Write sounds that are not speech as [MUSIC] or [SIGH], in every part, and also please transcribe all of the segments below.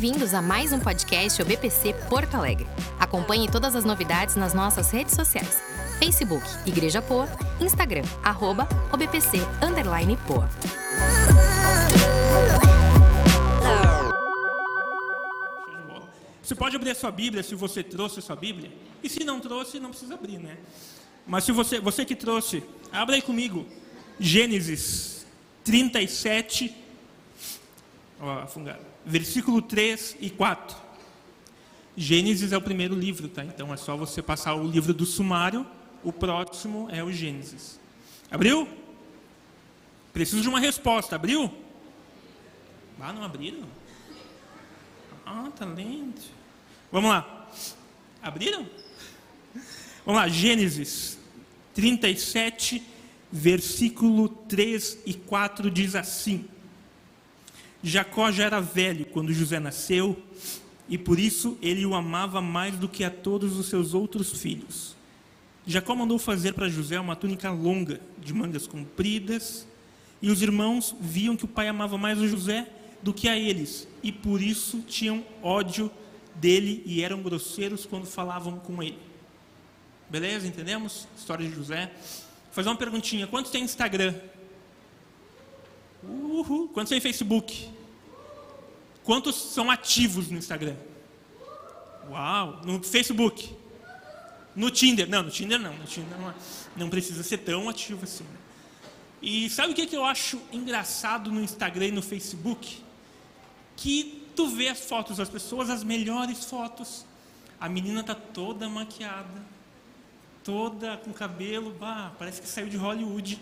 Bem-vindos a mais um podcast OBPC Porto Alegre. Acompanhe todas as novidades nas nossas redes sociais. Facebook Igreja Poa, Instagram arroba OBPC underline Poa. Você pode abrir a sua Bíblia se você trouxe a sua Bíblia. E se não trouxe, não precisa abrir, né? Mas se você, você que trouxe, abra aí comigo. Gênesis 37, ó, afungado, versículo 3 e 4. Gênesis é o primeiro livro, tá? Então é só você passar o livro do sumário, o próximo é o Gênesis. Abriu? Preciso de uma resposta. Abriu? Ah, não abriram? Ah, tá lento. Vamos lá. Abriram? Vamos lá, Gênesis 37, versículo 3 e 4 diz assim: Jacó já era velho quando José nasceu, e por isso ele o amava mais do que a todos os seus outros filhos. Jacó mandou fazer para José uma túnica longa, de mangas compridas, e os irmãos viam que o pai amava mais o José do que a eles, e por isso tinham ódio dele e eram grosseiros quando falavam com ele. Beleza? Entendemos? História de José. Vou fazer uma perguntinha: quantos tem Instagram? Uhul. Quantos tem Facebook? Quantos são ativos no Instagram? Uau! No Facebook? No Tinder? Não, no Tinder não. No Tinder não, é. não precisa ser tão ativo assim. E sabe o que, que eu acho engraçado no Instagram e no Facebook? Que tu vê as fotos das pessoas, as melhores fotos. A menina tá toda maquiada, toda com cabelo, bah, parece que saiu de Hollywood.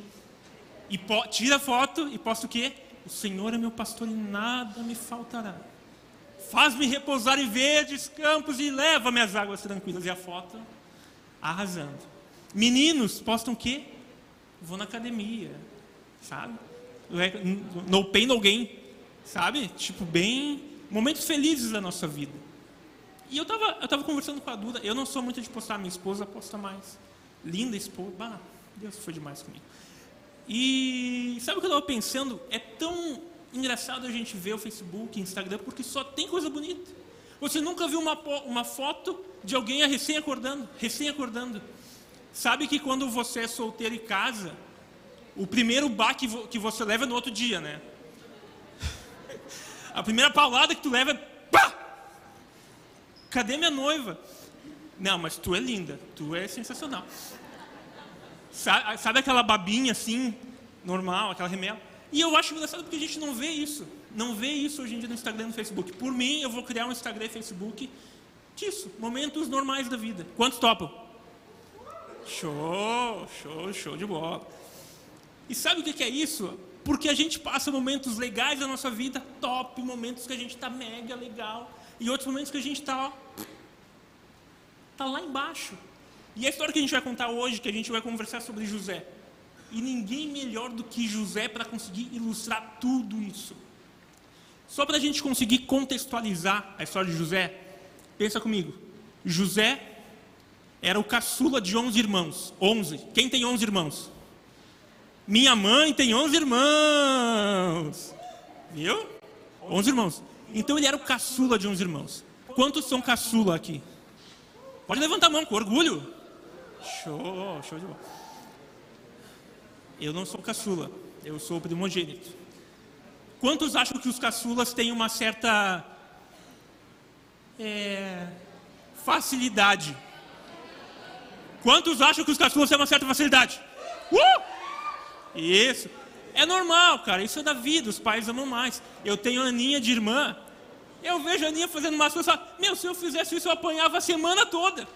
E tira foto e posta o quê? O Senhor é meu pastor e nada me faltará. Faz-me repousar em verdes campos e leva-me às águas tranquilas. E a foto arrasando. Meninos postam o quê? Vou na academia, sabe? No pain, no gain, sabe? Tipo, bem momentos felizes da nossa vida. E eu estava eu tava conversando com a Duda, eu não sou muito de postar, minha esposa posta mais. Linda esposa, bah, Deus foi demais comigo. E sabe o que eu estava pensando? É tão engraçado a gente ver o Facebook, Instagram, porque só tem coisa bonita. Você nunca viu uma, uma foto de alguém recém acordando, recém acordando. Sabe que quando você é solteiro e casa, o primeiro baque que você leva é no outro dia, né? [LAUGHS] A primeira paulada que tu leva é pá! Cadê minha noiva? Não, mas tu é linda, tu é sensacional. Sabe, aquela babinha assim, normal, aquela remela? E eu acho engraçado porque a gente não vê isso. Não vê isso hoje em dia no Instagram e no Facebook. Por mim, eu vou criar um Instagram e Facebook disso, momentos normais da vida. Quantos topam? Show, show, show de bola. E sabe o que é isso? Porque a gente passa momentos legais da nossa vida, top, momentos que a gente está mega legal, e outros momentos que a gente está tá lá embaixo. E a história que a gente vai contar hoje, que a gente vai conversar sobre José. E ninguém melhor do que José para conseguir ilustrar tudo isso. Só para a gente conseguir contextualizar a história de José, pensa comigo. José era o caçula de 11 irmãos. 11. Quem tem 11 irmãos? Minha mãe tem 11 irmãos. Viu? 11 irmãos. Então ele era o caçula de 11 irmãos. Quantos são caçula aqui? Pode levantar a mão com orgulho. Show, show de bola. Eu não sou caçula, eu sou primogênito. Quantos acham que os caçulas têm uma certa é, facilidade? Quantos acham que os caçulas têm uma certa facilidade? Uh! Isso. É normal, cara. Isso é da vida. Os pais amam mais. Eu tenho a Aninha de irmã. Eu vejo a Aninha fazendo umas coisas. Meu, se eu fizesse isso, eu apanhava a semana toda.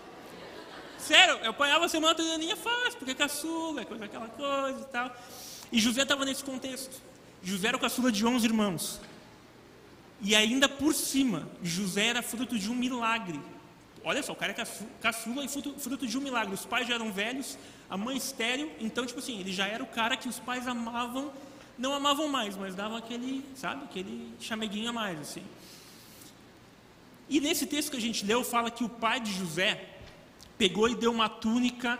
Sério, eu apanhava a semana toda a Aninha faz, porque é caçula, é coisa, aquela coisa e tal. E José estava nesse contexto. José era o caçula de 11 irmãos. E ainda por cima, José era fruto de um milagre. Olha só, o cara é caçula e fruto, fruto de um milagre. Os pais já eram velhos, a mãe estéreo, então, tipo assim, ele já era o cara que os pais amavam, não amavam mais, mas davam aquele, sabe, aquele chameguinho a mais, assim. E nesse texto que a gente leu, fala que o pai de José pegou e deu uma túnica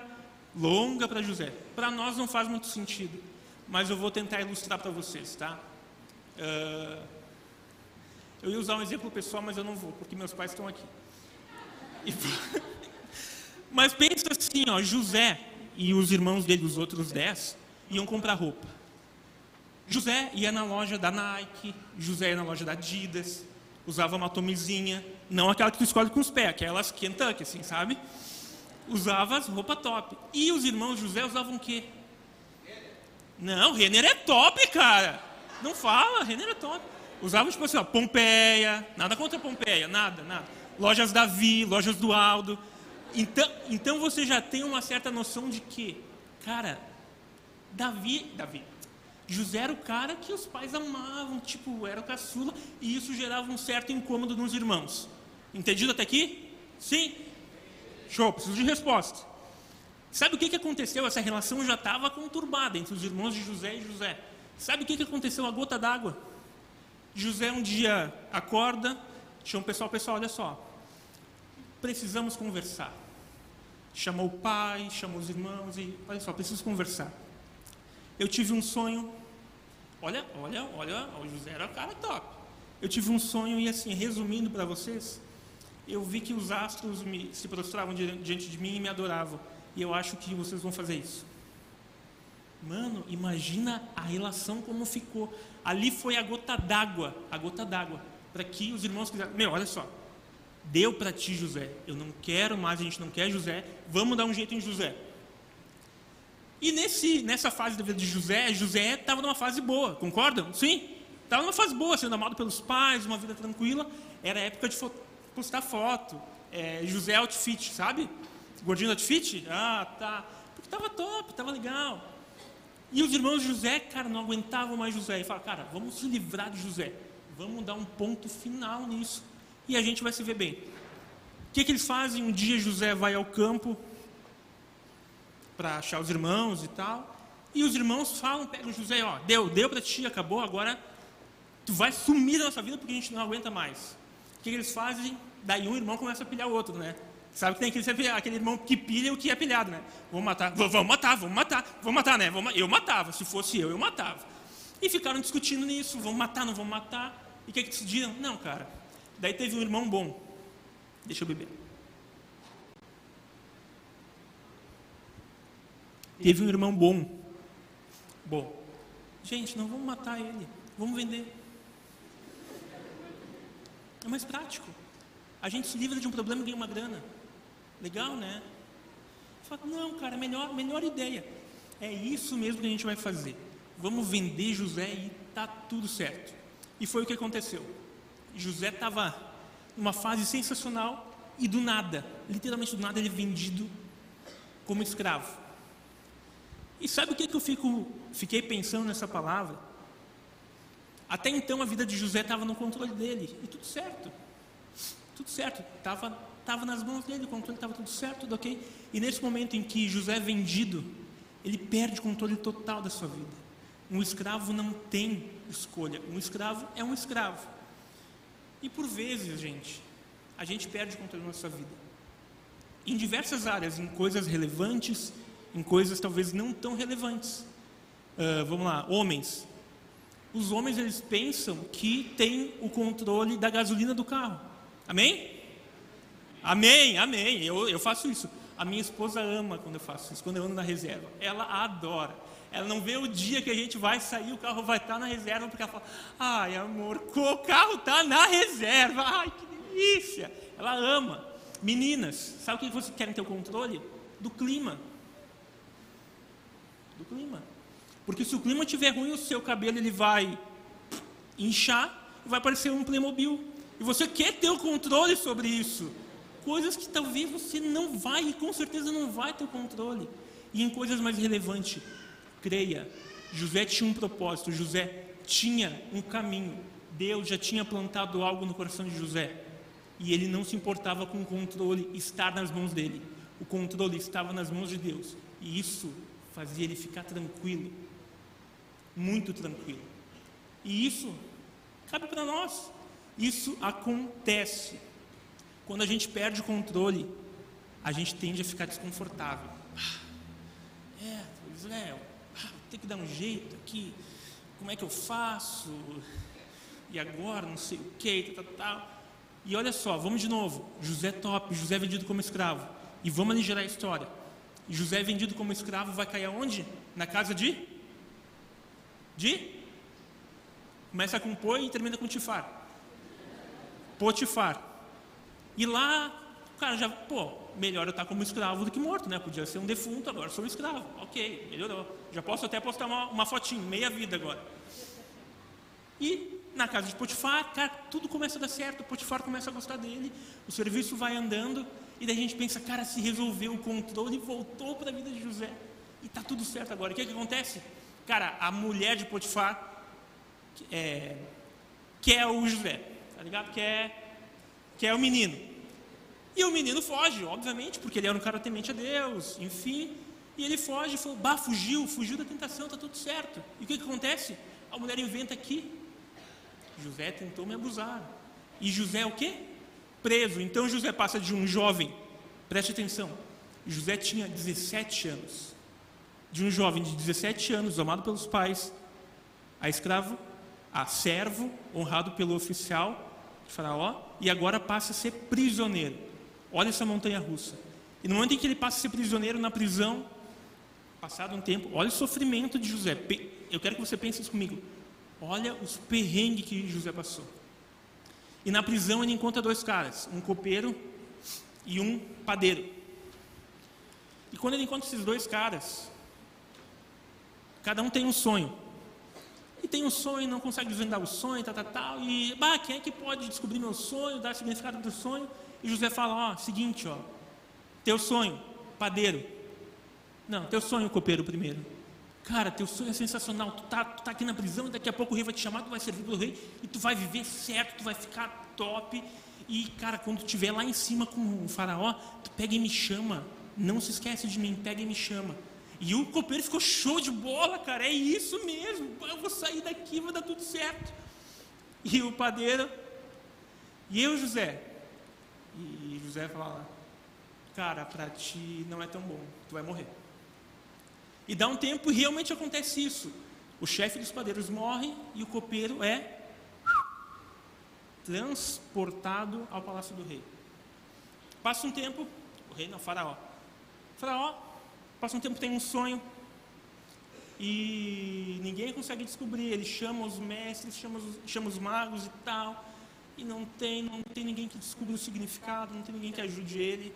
longa para José. Para nós não faz muito sentido, mas eu vou tentar ilustrar para vocês, tá? Uh, Eu ia usar um exemplo pessoal, mas eu não vou, porque meus pais estão aqui. E... [LAUGHS] mas pensa assim, ó, José e os irmãos dele, os outros dez, iam comprar roupa. José ia na loja da Nike, José ia na loja da Adidas, usava uma tomizinha, não aquela que tu escolhe com os pés, aquelas Kentucky, assim, sabe? Usava as roupas top. E os irmãos José usavam o quê? Não, Renner é top, cara. Não fala, Renner é top. Usavam, tipo assim, ó, Pompeia, nada contra Pompeia, nada, nada. Lojas Davi, lojas do Aldo. Então, então você já tem uma certa noção de que, cara, Davi, Davi, José era o cara que os pais amavam, tipo, era o caçula, e isso gerava um certo incômodo nos irmãos. Entendido até aqui? Sim? Show, preciso de resposta. Sabe o que, que aconteceu? Essa relação já estava conturbada entre os irmãos de José e José. Sabe o que, que aconteceu? A gota d'água. José um dia acorda, chama o pessoal, pessoal, olha só, precisamos conversar. Chamou o pai, chamou os irmãos e, olha só, preciso conversar. Eu tive um sonho Olha, olha, olha, o José era um cara top. Eu tive um sonho e assim, resumindo para vocês, eu vi que os astros me, se prostravam diante de mim e me adoravam. E eu acho que vocês vão fazer isso. Mano, imagina a relação como ficou. Ali foi a gota d'água, a gota d'água, para que os irmãos quisessem. Meu, olha só. Deu para ti, José. Eu não quero mais, a gente não quer José. Vamos dar um jeito em José. E nesse, nessa fase da vida de José, José estava numa fase boa, concordam? Sim? Estava numa fase boa, sendo amado pelos pais, uma vida tranquila. Era época de postar foto. É, José outfit, sabe? Gordinho outfit? Ah, tá. Porque estava top, estava legal. E os irmãos de José, cara, não aguentavam mais José. E falaram, cara, vamos se livrar de José. Vamos dar um ponto final nisso. E a gente vai se ver bem. O que, que eles fazem? Um dia José vai ao campo, para achar os irmãos e tal. E os irmãos falam, pegam José, ó, deu, deu para ti, acabou, agora tu vai sumir da nossa vida porque a gente não aguenta mais. O que, eles fazem? Daí um irmão começa a pilhar o outro, né? Sabe que tem aquele, aquele irmão que pilha o que é pilhado, né? Vamos matar, vamos matar, vamos matar, vamos matar, né? Eu matava, se fosse eu, eu matava. E ficaram discutindo nisso, vamos matar, não vamos matar. E o que, que decidiram? Não, cara. Daí teve um irmão bom. Deixa eu beber. teve um irmão bom. Bom, gente, não vamos matar ele, vamos vender. É mais prático. A gente se livra de um problema e ganha uma grana. Legal, né? Fala, não, cara, melhor, melhor ideia. É isso mesmo que a gente vai fazer. Vamos vender José e tá tudo certo. E foi o que aconteceu. José estava numa fase sensacional e do nada, literalmente do nada, ele é vendido como escravo. E sabe o que, que eu fico, fiquei pensando nessa palavra? Até então a vida de José estava no controle dele, e tudo certo. Tudo certo, estava tava nas mãos dele, o controle estava tudo certo, tudo ok. E nesse momento em que José é vendido, ele perde o controle total da sua vida. Um escravo não tem escolha, um escravo é um escravo. E por vezes, gente, a gente perde o controle da nossa vida. Em diversas áreas, em coisas relevantes, em coisas talvez não tão relevantes. Uh, vamos lá, homens. Os homens eles pensam que tem o controle da gasolina do carro. Amém? Amém, amém. Eu, eu faço isso. A minha esposa ama quando eu faço isso, quando eu ando na reserva. Ela adora. Ela não vê o dia que a gente vai sair, o carro vai estar na reserva, porque ela fala: Ai, amor, o carro está na reserva. Ai, que delícia. Ela ama. Meninas, sabe o que vocês querem ter o controle? Do clima do clima. Porque se o clima estiver ruim, o seu cabelo ele vai inchar e vai parecer um Playmobil. E você quer ter o controle sobre isso. Coisas que talvez você não vai, e com certeza não vai ter o controle. E em coisas mais relevantes, creia, José tinha um propósito, José tinha um caminho. Deus já tinha plantado algo no coração de José. E ele não se importava com o controle estar nas mãos dele. O controle estava nas mãos de Deus. E isso fazia ele ficar tranquilo, muito tranquilo. E isso cabe para nós. Isso acontece. Quando a gente perde o controle, a gente tende a ficar desconfortável. Ah, é, Israel, ah, ter que dar um jeito aqui. Como é que eu faço? e agora não sei o que, tal, tal. E olha só, vamos de novo. José top, José é vendido como escravo. E vamos ali gerar a história. José é vendido como escravo, vai cair aonde? Na casa de? De? Começa com Poi e termina com Tifar. Potifar. E lá, o cara já, pô, melhor eu estar como escravo do que morto, né? Podia ser um defunto, agora sou um escravo. Ok, melhorou. Já posso até postar uma, uma fotinho, meia vida agora. E na casa de Potifar, cara, tudo começa a dar certo, Potifar começa a gostar dele, o serviço vai andando, e daí a gente pensa, cara, se resolveu o controle, voltou para a vida de José, e tá tudo certo agora. O que, é que acontece? Cara, a mulher de Potifar é, quer o José, tá ligado? Quer, quer o menino. E o menino foge, obviamente, porque ele era um cara temente a Deus, enfim. E ele foge, falou, bah, fugiu, fugiu da tentação, tá tudo certo. E o que, que acontece? A mulher inventa aqui, José tentou me abusar. E José é o quê? Preso. Então José passa de um jovem, preste atenção, José tinha 17 anos. De um jovem de 17 anos, amado pelos pais, a escravo, a servo, honrado pelo oficial Faraó, e agora passa a ser prisioneiro. Olha essa montanha russa. E no momento em que ele passa a ser prisioneiro na prisão, passado um tempo, olha o sofrimento de José. Eu quero que você pense isso comigo. Olha os perrengues que José passou. E na prisão ele encontra dois caras, um copeiro e um padeiro. E quando ele encontra esses dois caras, cada um tem um sonho. Tem um sonho, não consegue desvendar o sonho, tal, tal, tal. E, bah, quem é que pode descobrir meu sonho, dar significado do sonho? E José fala, ó, seguinte, ó, teu sonho, padeiro. Não, teu sonho, copeiro primeiro. Cara, teu sonho é sensacional. Tu tá, tu tá aqui na prisão daqui a pouco o rei vai te chamar, tu vai servir pelo rei e tu vai viver certo, tu vai ficar top. E, cara, quando tu estiver lá em cima com o faraó, tu pega e me chama. Não se esquece de mim, pega e me chama. E o copeiro ficou show de bola, cara. É isso mesmo. Eu vou sair daqui, vai dar tudo certo. E o padeiro, e eu, José. E José fala: Cara, para ti não é tão bom, tu vai morrer. E dá um tempo e realmente acontece isso. O chefe dos padeiros morre e o copeiro é transportado ao palácio do rei. Passa um tempo, o rei não, faraó. Faraó, passa um tempo, tem um sonho e ninguém consegue descobrir. Ele chama os mestres, chama os, chama os magos e tal, e não tem, não tem ninguém que descubra o significado, não tem ninguém que ajude ele.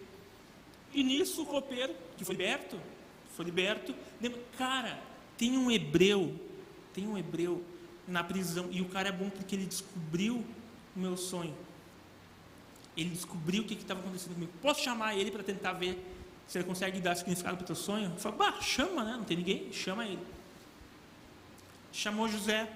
E nisso o copeiro, que foi liberto, foi liberto. Cara, tem um hebreu, tem um hebreu na prisão, e o cara é bom porque ele descobriu o meu sonho. Ele descobriu o que estava acontecendo comigo. Posso chamar ele para tentar ver ele consegue dar significado para o teu sonho? Eu falo, bah, chama, né? Não tem ninguém, chama ele. Chamou José.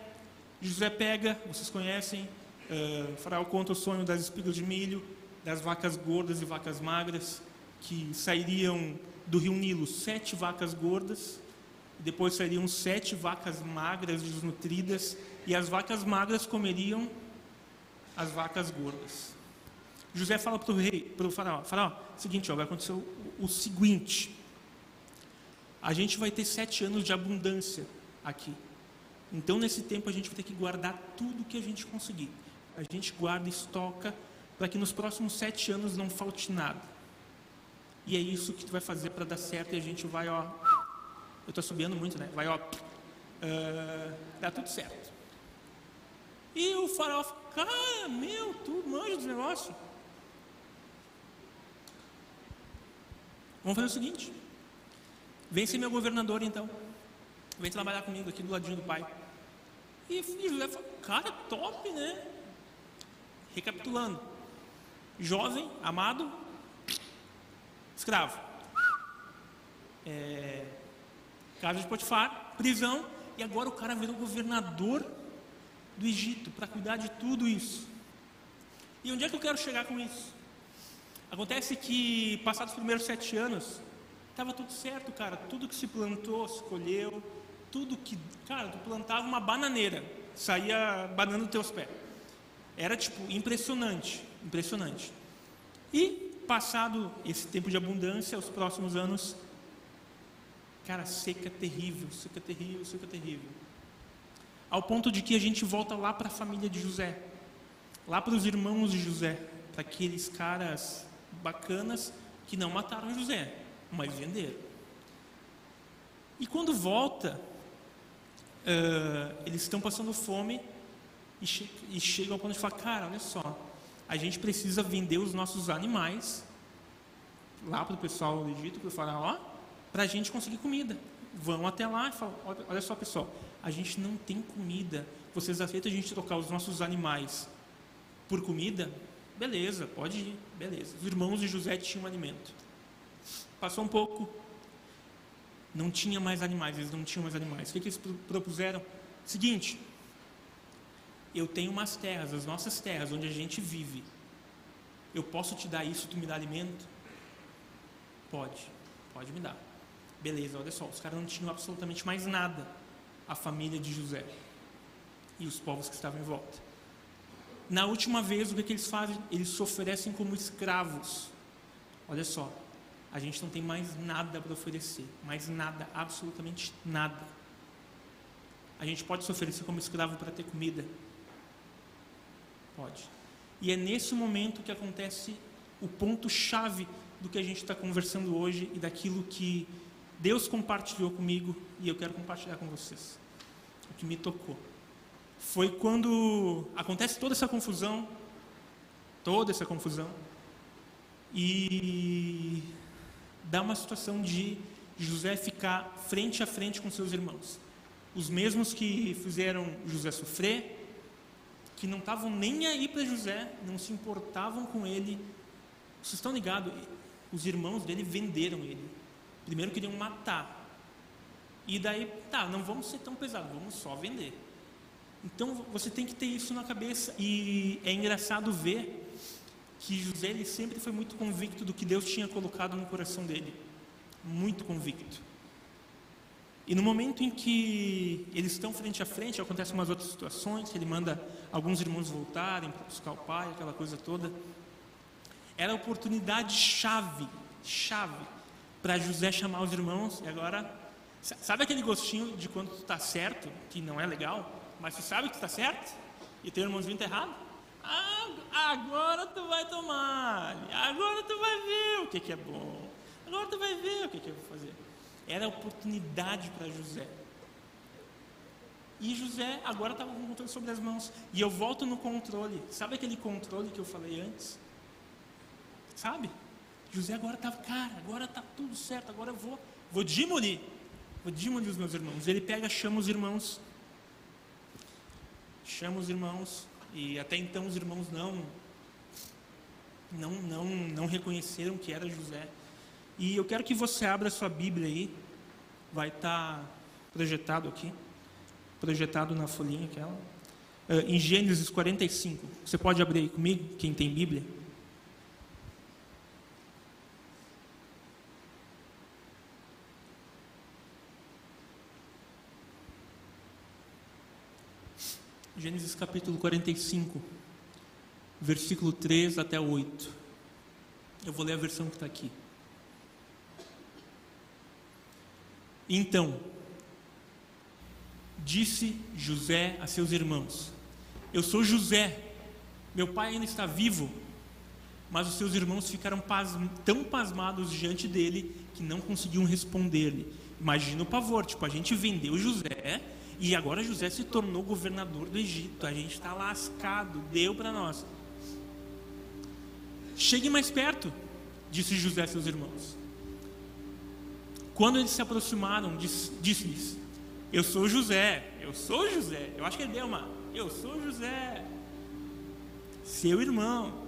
José pega, vocês conhecem, uh, Faraó conta o sonho das espigas de milho, das vacas gordas e vacas magras, que sairiam do rio Nilo sete vacas gordas, depois sairiam sete vacas magras, desnutridas, e as vacas magras comeriam as vacas gordas. José fala para o rei, para o faraó, faraó, seguinte, ó, vai acontecer o, o seguinte, a gente vai ter sete anos de abundância aqui. Então, nesse tempo, a gente vai ter que guardar tudo que a gente conseguir. A gente guarda estoca para que nos próximos sete anos não falte nada. E é isso que tu vai fazer para dar certo e a gente vai, ó. Eu estou subindo muito, né? Vai, ó. Uh, dá tudo certo. E o farol, cara, meu, tu manja dos negócios. Vamos fazer o seguinte. Vem ser meu governador então. Vem trabalhar comigo aqui do ladinho do pai. E, e falou, cara, top, né? Recapitulando. Jovem, amado, escravo. É, casa de Potifar, prisão, e agora o cara virou governador do Egito para cuidar de tudo isso. E onde é que eu quero chegar com isso? Acontece que, passados os primeiros sete anos, estava tudo certo, cara. Tudo que se plantou, se colheu. Tudo que. Cara, tu plantava uma bananeira, saía banana dos teus pés. Era, tipo, impressionante. Impressionante. E passado esse tempo de abundância, os próximos anos, cara, seca terrível, seca terrível, seca terrível. ao ponto de que a gente volta lá para a família de José, lá para os irmãos de José, para aqueles caras bacanas que não mataram José, mas venderam. E quando volta, uh, eles estão passando fome e, che e chegam ao ponto de falar: cara, olha só, a gente precisa vender os nossos animais lá para o pessoal do Egito, para o faraó, para a gente conseguir comida. Vão até lá e falam: olha só, pessoal, a gente não tem comida. Vocês aceitam a gente trocar os nossos animais por comida? Beleza, pode ir, beleza. Os irmãos de José tinham alimento. Passou um pouco, não tinha mais animais, eles não tinham mais animais. O que, que eles propuseram? Seguinte, eu tenho umas terras, as nossas terras, onde a gente vive. Eu posso te dar isso, tu me dá alimento? Pode, pode me dar. Beleza, olha só, os caras não tinham absolutamente mais nada, a família de José e os povos que estavam em volta. Na última vez, o que, que eles fazem? Eles se oferecem como escravos. Olha só, a gente não tem mais nada para oferecer, mais nada, absolutamente nada. A gente pode se oferecer como escravo para ter comida? Pode. E é nesse momento que acontece o ponto-chave do que a gente está conversando hoje e daquilo que Deus compartilhou comigo e eu quero compartilhar com vocês. O que me tocou foi quando acontece toda essa confusão, toda essa confusão, e dá uma situação de José ficar frente a frente com seus irmãos. Os mesmos que fizeram José sofrer, que não estavam nem aí para José, não se importavam com ele. Vocês estão ligados? Os irmãos dele venderam ele. Primeiro queriam matar. E daí, tá, não vamos ser tão pesados, vamos só vender. Então você tem que ter isso na cabeça. E é engraçado ver que José ele sempre foi muito convicto do que Deus tinha colocado no coração dele. Muito convicto. E no momento em que eles estão frente a frente, acontecem umas outras situações, ele manda alguns irmãos voltarem para buscar o pai, aquela coisa toda. Era a oportunidade chave, chave, para José chamar os irmãos. E agora, sabe aquele gostinho de quando tu está certo, que não é legal? Mas tu sabe que está certo? E teu irmãozinho está errado? Ah, agora tu vai tomar. Agora tu vai ver o que, que é bom. Agora tu vai ver o que, que eu vou fazer. Era a oportunidade para José. E José agora estava com o controle sobre as mãos. E eu volto no controle. Sabe aquele controle que eu falei antes? Sabe? José agora estava, cara, agora está tudo certo, agora eu vou, vou demolir. Vou demolir os meus irmãos. Ele pega, chama os irmãos chama os irmãos e até então os irmãos não não não não reconheceram que era José. E eu quero que você abra sua Bíblia aí. Vai estar tá projetado aqui, projetado na folhinha aquela. Uh, em Gênesis 45. Você pode abrir aí comigo, quem tem Bíblia? Gênesis capítulo 45, versículo 3 até 8. Eu vou ler a versão que está aqui. Então, disse José a seus irmãos: Eu sou José, meu pai ainda está vivo. Mas os seus irmãos ficaram pasm tão pasmados diante dele que não conseguiam responder-lhe. Imagina o pavor, tipo, a gente vendeu José e agora José se tornou governador do Egito. A gente está lascado, deu para nós. Chegue mais perto, disse José a seus irmãos. Quando eles se aproximaram, disse-lhes: Eu sou José, eu sou José. Eu acho que ele deu uma: Eu sou José, seu irmão,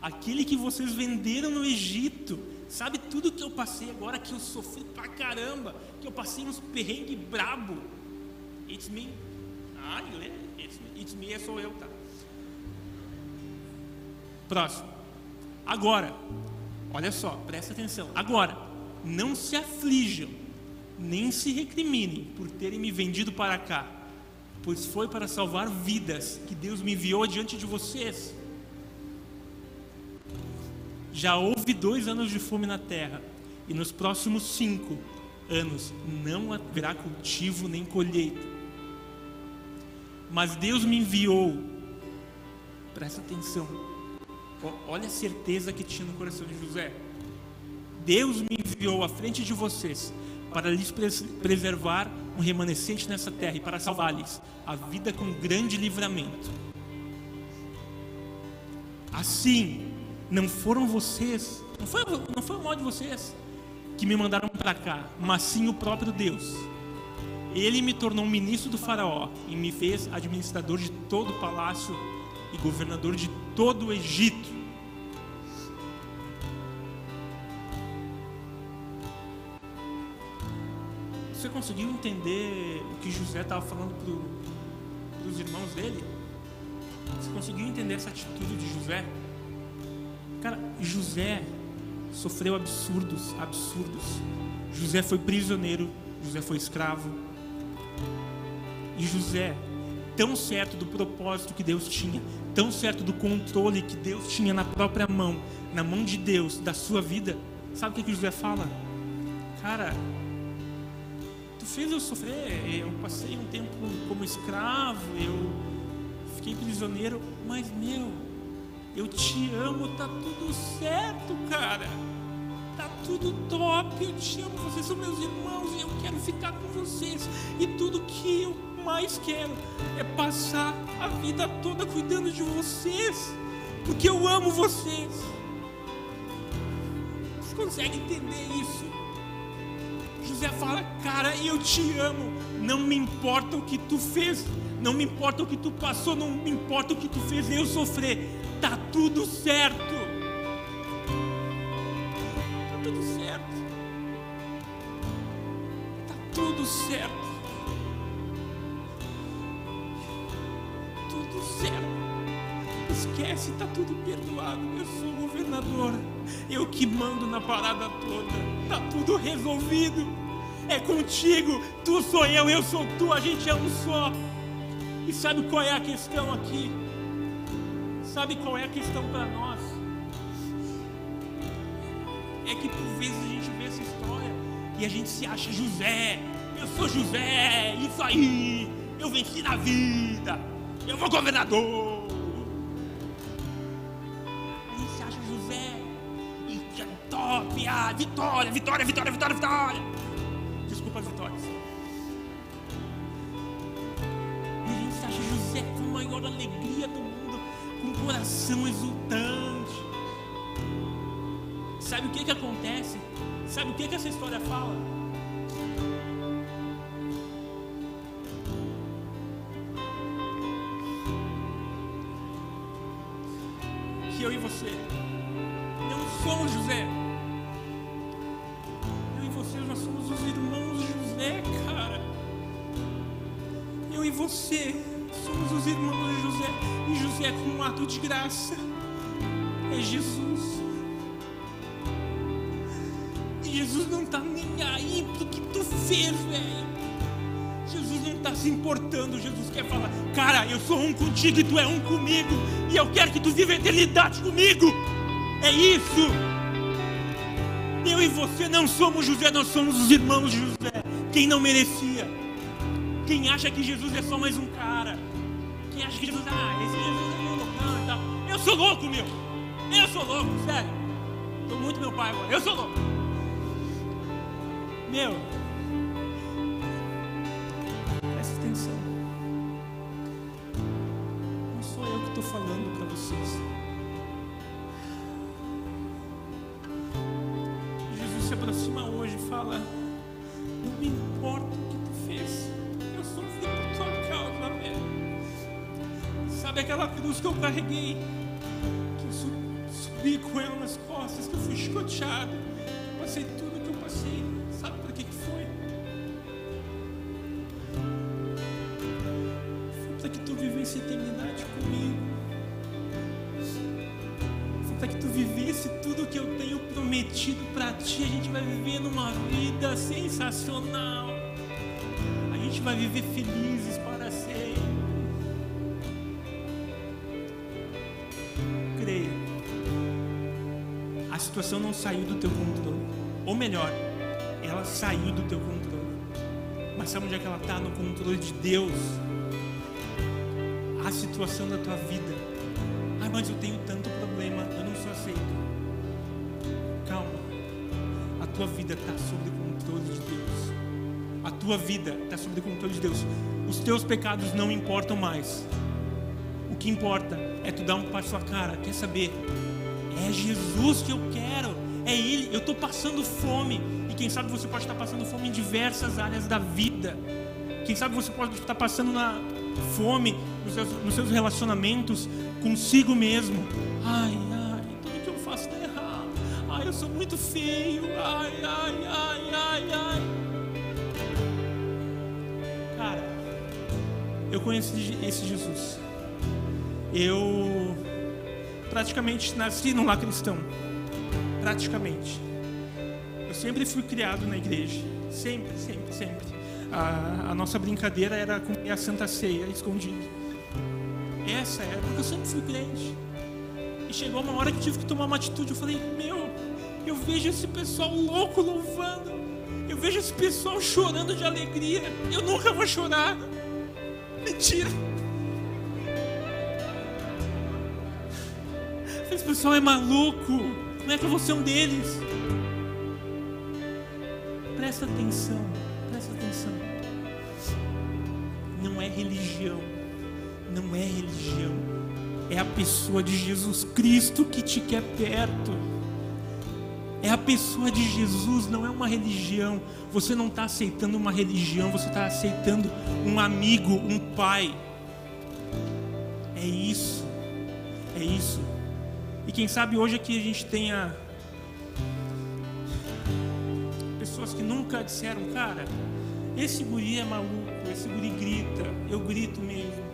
aquele que vocês venderam no Egito. Sabe tudo que eu passei agora que eu sofri pra caramba, que eu passei uns perrengues brabo It's me. Ah, it's, it's me é sou eu, tá? Próximo. Agora, olha só, presta atenção. Agora, não se aflijam, nem se recriminem por terem me vendido para cá, pois foi para salvar vidas que Deus me enviou diante de vocês. Já houve dois anos de fome na terra, e nos próximos cinco anos não haverá cultivo nem colheita. Mas Deus me enviou. Presta atenção. Olha a certeza que tinha no coração de José. Deus me enviou à frente de vocês para lhes preservar um remanescente nessa terra e para salvar-lhes a vida com grande livramento. Assim, não foram vocês, não foi, não foi o mal de vocês que me mandaram para cá, mas sim o próprio Deus. Ele me tornou ministro do Faraó e me fez administrador de todo o palácio e governador de todo o Egito. Você conseguiu entender o que José estava falando para os irmãos dele? Você conseguiu entender essa atitude de José? Cara, José sofreu absurdos, absurdos. José foi prisioneiro, José foi escravo. E José, tão certo do propósito que Deus tinha, tão certo do controle que Deus tinha na própria mão, na mão de Deus, da sua vida, sabe o que, que José fala? Cara, tu fez eu sofrer, eu passei um tempo como escravo, eu fiquei prisioneiro, mas meu, eu te amo, tá tudo certo, cara. Tá tudo top, eu te amo, vocês são meus irmãos e eu quero ficar com vocês. E tudo que eu mais quero é passar a vida toda cuidando de vocês, porque eu amo vocês. Você consegue entender isso? José fala, cara, eu te amo, não me importa o que tu fez, não me importa o que tu passou, não me importa o que tu fez eu sofrer. Tá tudo certo. Certo. Tudo certo. Esquece, tá tudo perdoado. Eu sou o governador. Eu que mando na parada toda. Tá tudo resolvido. É contigo. Tu sou eu, eu sou tu. A gente é um só. E sabe qual é a questão aqui? Sabe qual é a questão para nós? É que por vezes a gente vê essa história e a gente se acha José. Eu sou José, isso aí. Eu venci na vida. Eu vou governador. A gente se acha José. E é top. Ah, vitória, vitória, vitória, vitória, vitória. Desculpa as vitórias. maior alegria do mundo, com o coração exultante. Sabe o que, que acontece? Sabe o que, que essa história fala? Eu você não somos José. Eu e você nós somos os irmãos de José, cara. Eu e você somos os irmãos de José. E José, com um ato de graça, é Jesus. E Jesus não está nem aí pro que tu fez, velho. Jesus não está se importando. Jesus quer falar: Cara, eu sou um contigo e tu é um comigo. E eu quero que tu viva a eternidade comigo. É isso. Eu e você não somos José, nós somos os irmãos de José. Quem não merecia. Quem acha que Jesus é só mais um cara. Quem acha que Jesus, ah, esse Jesus é meio loucão e. Eu sou louco, meu. Eu sou louco, sério. Estou muito meu pai agora. Eu sou louco. Meu. Aproxima hoje e fala: Não me importa o que tu fez. Eu sofri por tua causa. Sabe aquela cruz que eu carreguei? Que eu subi com ela nas costas, que eu fui chicoteado. Passei tudo que eu passei. Sensacional. A gente vai viver felizes para sempre. Creia. A situação não saiu do teu controle. Ou melhor, ela saiu do teu controle. Mas sabe onde é que ela está? No controle de Deus. situação da tua vida. Ai, mas eu tenho tanto problema, eu não sou aceito. Tua vida está sob o controle de Deus. A tua vida está sob o controle de Deus. Os teus pecados não importam mais. O que importa é tu dar um passo a cara. Quer saber? É Jesus que eu quero. É Ele. Eu estou passando fome. E quem sabe você pode estar passando fome em diversas áreas da vida. Quem sabe você pode estar passando na fome nos seus, nos seus relacionamentos consigo mesmo. Ai, sou muito feio. Ai, ai, ai, ai, ai. Cara, eu conheci esse Jesus. Eu praticamente nasci num lar cristão. Praticamente. Eu sempre fui criado na igreja. Sempre, sempre, sempre. A, a nossa brincadeira era comer a Santa Ceia escondido. Essa era porque eu sempre fui crente. E chegou uma hora que tive que tomar uma atitude. Eu falei, meu, eu vejo esse pessoal louco louvando. Eu vejo esse pessoal chorando de alegria. Eu nunca vou chorar. Mentira. Esse pessoal é maluco. Como é que eu vou ser um deles? Presta atenção, presta atenção. Não é religião, não é religião. É a pessoa de Jesus Cristo que te quer perto. É a pessoa de Jesus, não é uma religião. Você não está aceitando uma religião, você está aceitando um amigo, um pai. É isso, é isso. E quem sabe hoje aqui a gente tenha pessoas que nunca disseram, cara, esse guri é maluco, esse guri grita, eu grito mesmo.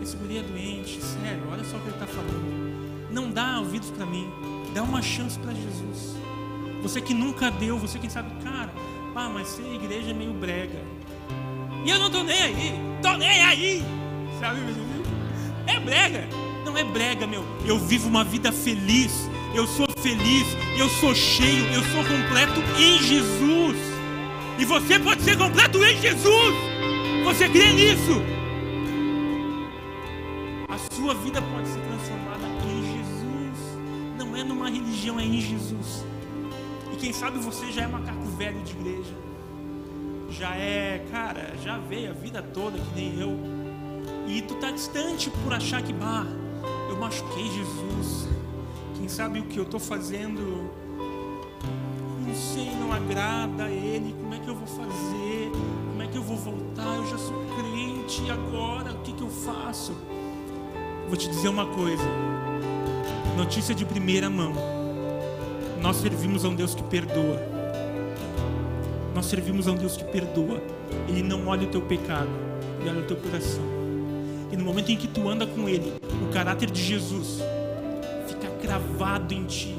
Esse guri é doente, sério, olha só o que ele está falando. Não dá ouvidos para mim, dá uma chance para Jesus. Você que nunca deu, você que sabe, cara, pá, mas ser igreja é meio brega. E eu não tô nem aí, tô nem aí, sabe? É brega, não é brega, meu. Eu vivo uma vida feliz, eu sou feliz, eu sou cheio, eu sou completo em Jesus. E você pode ser completo em Jesus. Você crê nisso? A sua vida religião, é em Jesus. E quem sabe você já é macaco velho de igreja. Já é, cara, já veio a vida toda que nem eu. E tu tá distante por achar que, bah, eu machuquei Jesus. Quem sabe o que eu estou fazendo, não sei, não agrada a Ele. Como é que eu vou fazer? Como é que eu vou voltar? Eu já sou crente, e agora? O que, que eu faço? Vou te dizer uma coisa. Notícia de primeira mão. Nós servimos a um Deus que perdoa. Nós servimos a um Deus que perdoa. Ele não olha o teu pecado, ele olha o teu coração. E no momento em que tu anda com Ele, o caráter de Jesus fica cravado em ti.